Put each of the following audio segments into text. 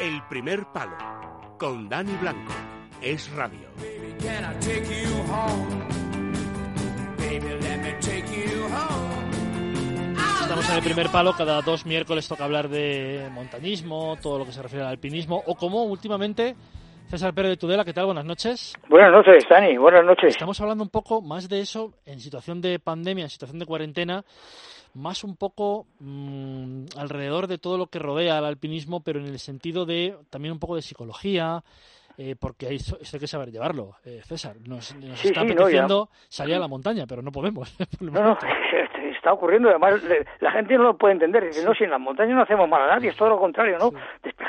El primer palo con Dani Blanco. Es radio. Estamos en el primer palo, cada dos miércoles toca hablar de montañismo, todo lo que se refiere al alpinismo, o como últimamente César Pérez de Tudela, ¿qué tal? Buenas noches. Buenas noches, Dani, buenas noches. Estamos hablando un poco más de eso en situación de pandemia, en situación de cuarentena, más un poco mmm, alrededor de todo lo que rodea al alpinismo, pero en el sentido de también un poco de psicología, eh, porque hay, que saber llevarlo, eh, César. Nos, nos Sí, está sí, no, apeteciendo salir a la montaña, pero no podemos. No, no, está ocurriendo, además la gente no lo puede entender, dice, no, si en las montañas no hacemos mal a nadie, es todo lo contrario, ¿no?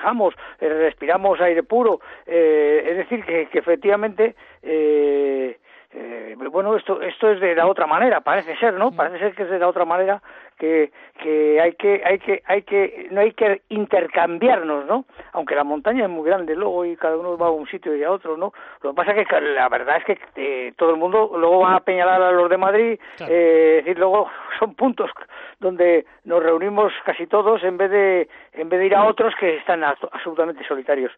Despejamos, eh, respiramos aire puro, eh, es decir, que, que efectivamente, eh, eh, bueno, esto, esto es de la otra manera, parece ser, ¿no? Parece ser que es de la otra manera que, que hay que, hay que, hay que, no hay que intercambiarnos, ¿no? Aunque la montaña es muy grande luego y cada uno va a un sitio y a otro, ¿no? Lo que pasa es que la verdad es que eh, todo el mundo luego va a apeñalar a los de Madrid, Claro. eh, es decir, luego son puntos donde nos reunimos casi todos en vez de, en vez de ir a otros que están a- absolutamente solitarios.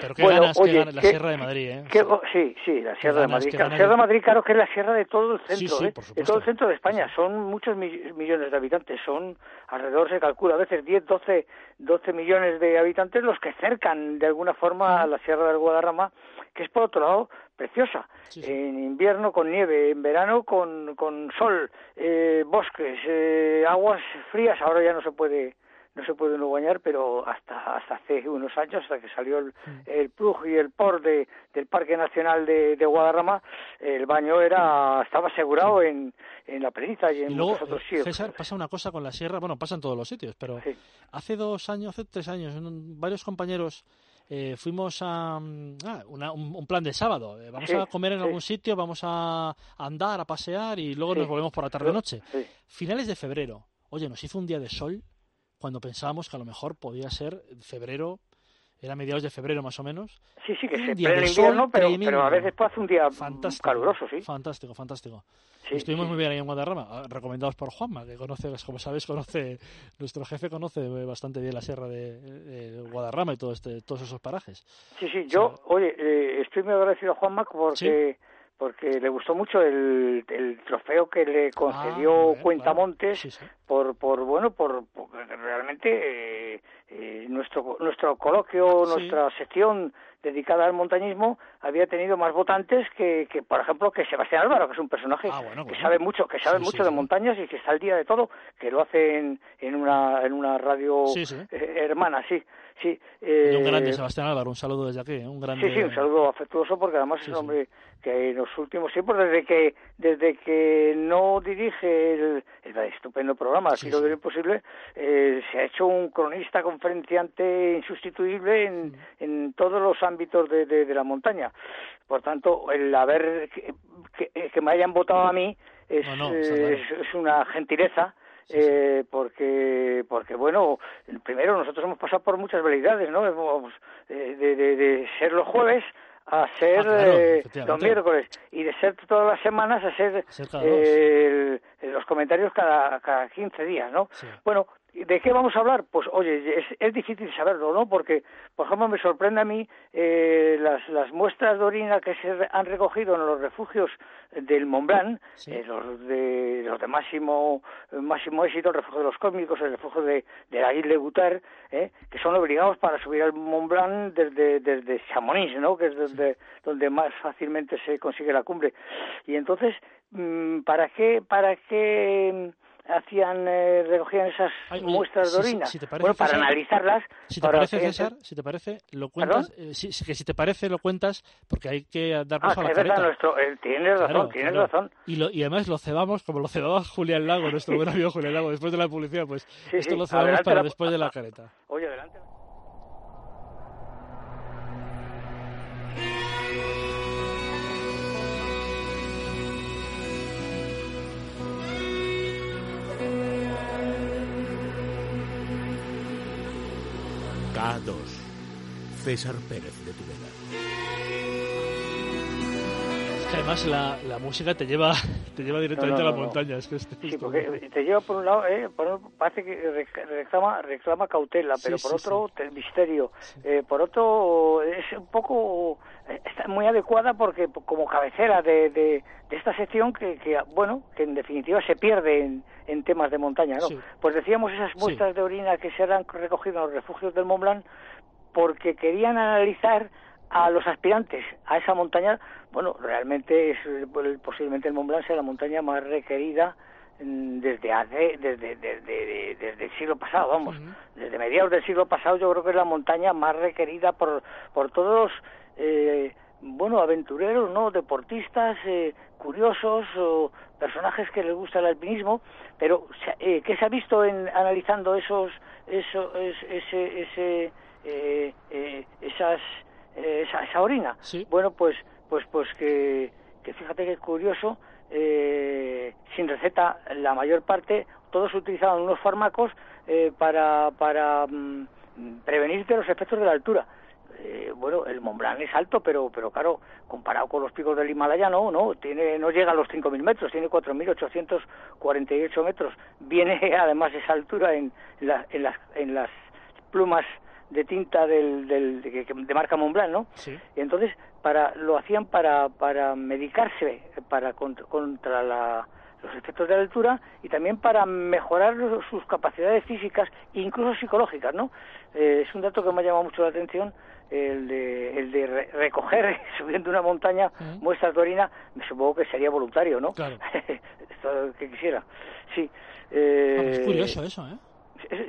Pero qué Bueno, ganas, qué oye, ganas, la qué- Sierra de Madrid, ¿eh? ¿Qué- sí, sí, la Sierra de Madrid. qué La Sierra de Madrid, claro que es la sierra de todo el centro, sí, ¿eh? de todo el centro de España. Son muchos mi- millones de habitantes, son alrededor, se calcula, a veces 10, 12, 12 millones de habitantes los que cercan de alguna forma a la Sierra del Guadarrama, que es por otro lado preciosa. Sí, sí. En invierno con nieve, en verano con, con sol, eh, bosques, eh, aguas frías, ahora ya no se puede no se puede uno bañar, pero hasta hasta hace unos años, hasta que salió el, el plug y el por de, del Parque Nacional de, de Guadarrama, el baño era estaba asegurado en, en la Peniza y en Y luego, muchos otros eh, sitios. César, pasa una cosa con la sierra, bueno, pasa en todos los sitios, pero Sí. hace dos años, hace tres años, varios compañeros eh, fuimos a mm, ah, una- un, un plan de sábado. eh, vamos Sí, a comer en sí. algún sitio, vamos a andar, a pasear y luego Sí. nos volvemos por la tarde-noche. Finales de febrero. Oye, nos hizo un día de sol cuando pensábamos que a lo mejor podía ser febrero, era mediados de febrero más o menos. Sí, sí, que se de invierno, pero, a veces hacer un día Fantástico. caluroso, sí. Fantástico, fantástico. Sí, Estuvimos sí. muy bien ahí en Guadarrama, ah, recomendados por Juanma, que conoce, como sabéis, conoce, nuestro jefe conoce bastante bien la sierra de, de Guadarrama y todo este, todos esos parajes. Sí, sí, yo, oye, eh, estoy muy agradecido a Juanma porque, porque le gustó mucho el, el trofeo que le concedió Ah, bueno, Cuentamontes claro. Sí, sí. por, por bueno, por, por- realmente eh, eh, nuestro nuestro coloquio, Sí. nuestra sección dedicada al montañismo había tenido más votantes que, que por ejemplo, que Sebastián Álvaro, que es un personaje Ah, bueno, que sabe mucho, que sabe Sí, mucho sí, de montañas y que está al día de todo, que lo hace en, en una en una radio eh, hermana, sí, sí. Y un eh, grande, Sebastián Álvaro, un saludo desde aquí, ¿eh? un grande. Sí, sí, un saludo afectuoso porque además es un hombre que en los últimos tiempos, desde que desde que no dirige el, el estupendo programa, así lo sí. de imposible, eh, se ha hecho un cronista, conferenciante insustituible en, en todos los ámbitos de, de- de la montaña. Por tanto, el haber que, que- que me hayan votado a mí es, No, no, está eh, claro. es, es una gentileza. Sí, sí. eh, porque porque bueno primero nosotros hemos pasado por muchas velocidades no Hemos, eh, de, de, de ser los jueves a ser Ah, claro, eh, los miércoles y de ser todas las semanas a ser, A ser cada eh, el- los comentarios cada, cada 15 días, ¿no? Sí. Bueno, ¿de qué vamos a hablar? Pues oye, es, es difícil saberlo, ¿no? Porque, por ejemplo, me sorprende a mí eh, las, las muestras de orina que se han recogido en los refugios del Mont Blanc, Sí. eh, los de los de máximo máximo éxito, el refugio de los cósmicos, el refugio de, de la Isle Gutar, ¿eh? que son obligados para subir al Mont Blanc desde, desde Chamonix, ¿no? que es donde, donde más fácilmente se consigue la cumbre. Y entonces, mm, ¿para qué, para qué hacían, eh, recogían esas Ay, muestras de si- orina? si te parece, bueno, para César, analizarlas. Si te parece, que- César, si te parece, lo cuentas. eh, que si te parece, lo cuentas, porque hay que dar Ah, paso a que la es verdad, nuestro, eh, tienes razón, tienes claro. razón. Y, lo, y además lo cebamos, como lo cebaba Julián Lago, nuestro buen amigo Julián Lago, después de la publicidad, pues Sí, esto sí, lo cebamos para la- después de la careta. César Pérez de Tudela. que además la, la música te lleva te lleva directamente a la montaña. Es que sí, porque te lleva por un lado, eh, por parece que reclama, reclama cautela, pero por otro, misterio. Eh, por otro, es un poco eh, está muy adecuada porque como cabecera de, de, esta sección que, que, bueno que en definitiva se pierde en, en temas de montaña no pues decíamos esas muestras de orina que se han recogido en los refugios del Mont Blanc porque querían analizar a los aspirantes a esa montaña. Bueno realmente es posiblemente el Mont Blanc sea la montaña más requerida mm, desde hace desde, desde, desde, el siglo pasado vamos. Desde mediados del siglo pasado yo creo que es la montaña más requerida por por todos los eh, bueno, aventureros, ¿no? Deportistas, eh, curiosos o personajes que les gusta el alpinismo, pero eh, ¿qué se ha visto en analizando esos, eso, ese, ese, eh, eh, esas, eh, esa, esa, orina? Bueno, pues, pues, pues que, que fíjate que es curioso, eh, sin receta la mayor parte, todos utilizaban unos fármacos eh, para, para mm, prevenirte los efectos de la altura eh, bueno, el Mont Blanc es alto, pero, pero claro, comparado con los picos del Himalaya, no, no, tiene, no llega a los 5.000 metros, tiene 4.848 metros. Viene además esa altura en, en, las, en las plumas de tinta del, del de, de, marca Mont Blanc, ¿no? Sí. Y entonces para lo hacían para para medicarse, para contra, contra la los efectos de la altura y también para mejorar sus capacidades físicas e incluso psicológicas, ¿no? Eh, es un dato que me ha llamado mucho la atención el de, el de recoger subiendo una montaña muestras de orina, me supongo que sería voluntario, ¿no? Claro. Esto que quisiera. Sí. Eh, es curioso eso, ¿eh?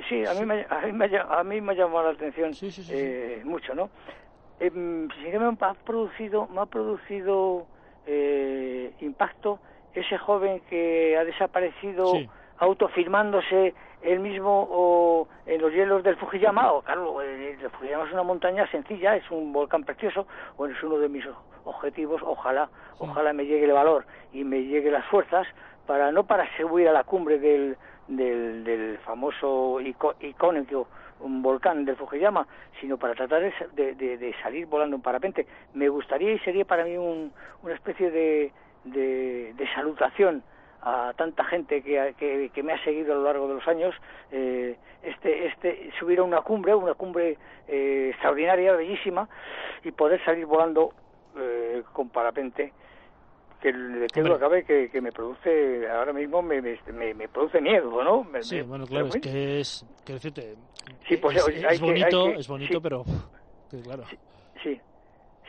Sí, a mí, me, a, mí me, a mí me ha llamado la atención eh, mucho, ¿no? Eh, sí que me ha producido, me ha producido eh, impacto ese joven que ha desaparecido autofirmándose él mismo o en los hielos del Fujiyama, o claro, el Fujiyama es una montaña sencilla, es un volcán precioso, bueno, es uno de mis objetivos, ojalá, ojalá me llegue el valor y me llegue las fuerzas para no para subir a la cumbre del, del, del famoso icónico un volcán del Fujiyama, sino para tratar de, de, de, salir volando en parapente. Me gustaría y sería para mí un, una especie de, de, salutación a tanta gente que, que, me ha seguido a lo largo de los años eh, este este subir a una cumbre una cumbre eh, extraordinaria bellísima y poder salir volando eh, con parapente que que lo acabe que, que, me produce ahora mismo me, me, me produce miedo no sí bueno claro es que es que decirte sí, pues, es, es, bonito es bonito pero claro. Sí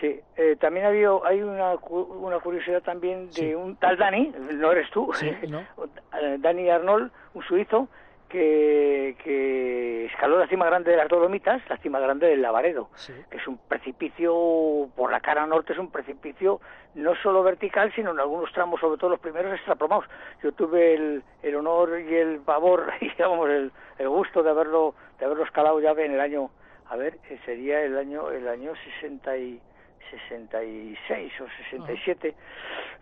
Sí, eh, también había, hay una, una curiosidad también de un tal Dani, no eres tú, eh, Dani Arnold, un suizo, que, que escaló la cima grande de las Dolomitas, la cima grande del Lavaredo, que es un precipicio, por la cara norte es un precipicio no solo vertical, sino en algunos tramos, sobre todo los primeros, extraplomados. Yo tuve el, el honor y el favor, y digamos, el, el gusto de haberlo, de haberlo escalado ya en el año, a ver, sería el año, el año 60 y 66 o 67,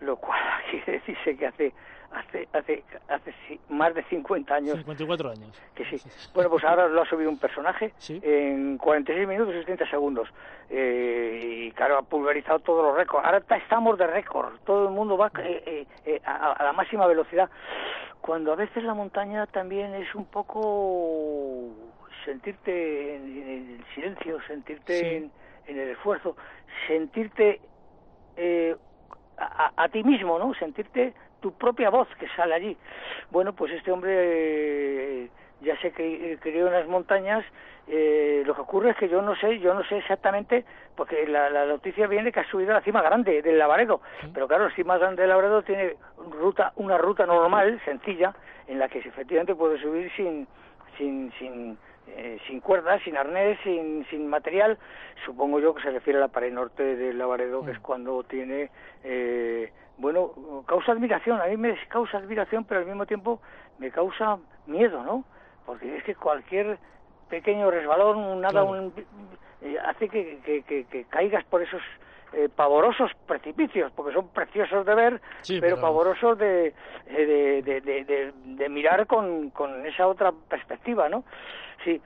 lo cual quiere decirse que hace hace hace hace más de 50 años. 54 años. Que sí. Bueno pues ahora lo ha subido un personaje en 46 minutos y 70 segundos. Eh, y claro ha pulverizado todos los récords. Ahora estamos de récord. Todo el mundo va eh, eh, a, la máxima velocidad. Cuando a veces la montaña también es un poco sentirte en, el silencio sentirte en en el esfuerzo, sentirte a, ti mismo, ¿no? Sentirte tu propia voz que sale allí. Bueno, pues este hombre eh, ya se crió en las montañas. Eh, lo que ocurre es que yo no sé, yo no sé exactamente, porque la, la noticia viene que ha subido a la cima grande del Lavaredo, pero claro, la cima grande del Lavaredo tiene ruta, una ruta normal, sencilla, en la que efectivamente puede subir sin, sin, sin eh, sin cuerdas, sin arnés, sin, sin material. Supongo yo que se refiere a la pared norte del Lavaredo, que es cuando tiene, eh, bueno, causa admiración. A mí me causa admiración, pero al mismo tiempo me causa miedo, ¿no? Porque es que cualquier pequeño resbalón, nada, un, eh, hace que, que, que, caigas por esos pavorosos precipicios, porque son preciosos de ver, pero, pavorosos de, de, de, de, de mirar con, con esa otra perspectiva, ¿no? Sí.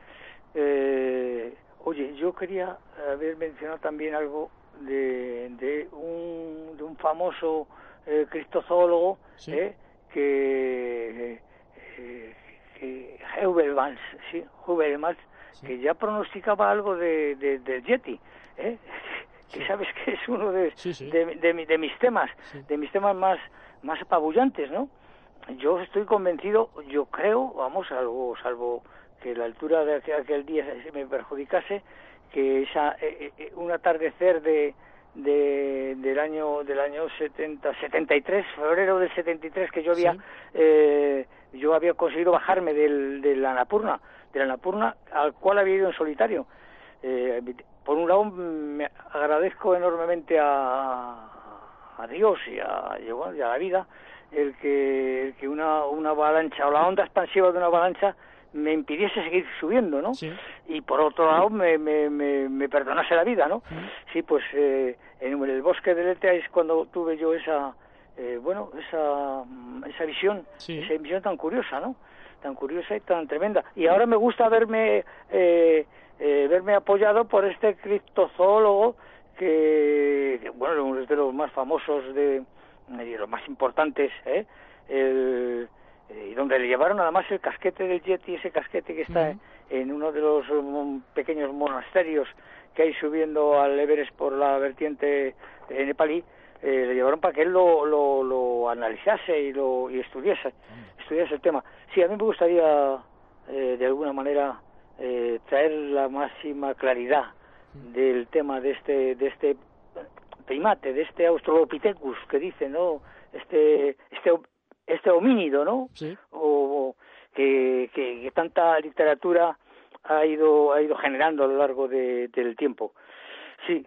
Eh, oye, yo quería haber mencionado también algo de, de, un, de un famoso eh, cristozoólogo eh, que, eh, que Heuvelmans, sí, Heuvelmans, que ya pronosticaba algo de, de, del Yeti, ¿eh? Que sabes que es uno de, de, de, mis temas, de mis temas más, más apabullantes, ¿no? Yo estoy convencido, yo creo, vamos, salvo, salvo que la altura de aquel día se me perjudicase, que esa, eh, eh, un atardecer de, de, del año del año 70 73 febrero del 73 que yo había eh, yo había conseguido bajarme del de la Anapurna de la Anapurna al cual había ido en solitario. Eh, por un lado me agradezco enormemente a, a Dios y a, y a la vida el que, el que una, una avalancha o la onda expansiva de una avalancha me impidiese seguir subiendo, ¿no? Y por otro lado me, me, me, perdonase la vida, ¿no? Sí, pues eh, en el bosque de Letea es cuando tuve yo esa, eh, bueno, esa, esa visión, esa visión tan curiosa, ¿no? Tan curiosa y tan tremenda. Y ahora me gusta verme, eh, eh verme apoyado por este criptozoólogo que, bueno, es de los más famosos de, de los más importantes, ¿eh? El, eh, y donde le llevaron además el casquete del Yeti, ese casquete que está en uno de los um, pequeños monasterios que hay subiendo al Everest por la vertiente de nepalí, eh, le llevaron para que él lo, lo, lo analizase y lo y estudiase, estudiase el tema. Sí, a mí me gustaría eh, de alguna manera eh, traer la máxima claridad del tema de este de este primate, de este Australopithecus que dice, ¿no? Este este este homínido, ¿no? Sí. O, que, que, tanta literatura ha ido ha ido generando a lo largo de, del tiempo. Sí,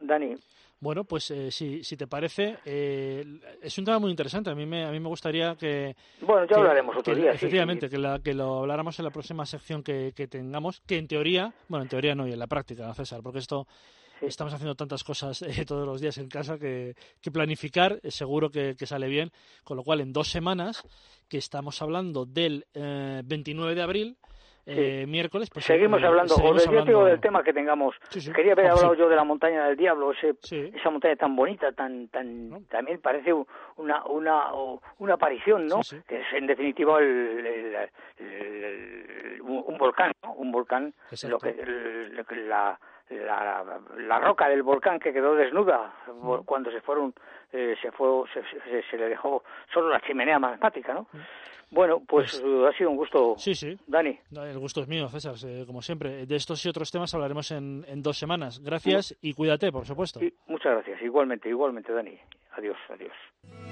Dani. Bueno, pues eh, si, si te parece, eh, es un tema muy interesante. A mí me, a mí me gustaría que... Bueno, ya hablaremos otro día. Efectivamente, Que, la, que lo habláramos en la próxima sección que, que tengamos, que en teoría, bueno, en teoría no, y en la práctica, César, porque esto Estamos haciendo tantas cosas eh, todos los días en casa que, que planificar eh, seguro que, sale bien. Con lo cual, en dos semanas, que estamos hablando del 29 eh, de abril, miércoles. Pues, seguimos hablando, o del del tema que tengamos. Quería haber hablado yo de la montaña del diablo, ese, esa montaña tan bonita, tan, tan, también parece una, una, una aparición, ¿no? Que es en definitiva el, un volcán, ¿no? Un volcán, lo que, la, la, la, roca del volcán que quedó desnuda cuando se fueron eh, se fue se, se, le dejó solo la chimenea magmática no bueno pues, pues, ha sido un gusto. Sí sí. Dani. El gusto es mío César como siempre. De estos y otros temas hablaremos en, en dos semanas. Gracias y cuídate por supuesto. Muchas gracias. Igualmente igualmente Dani. Adiós adiós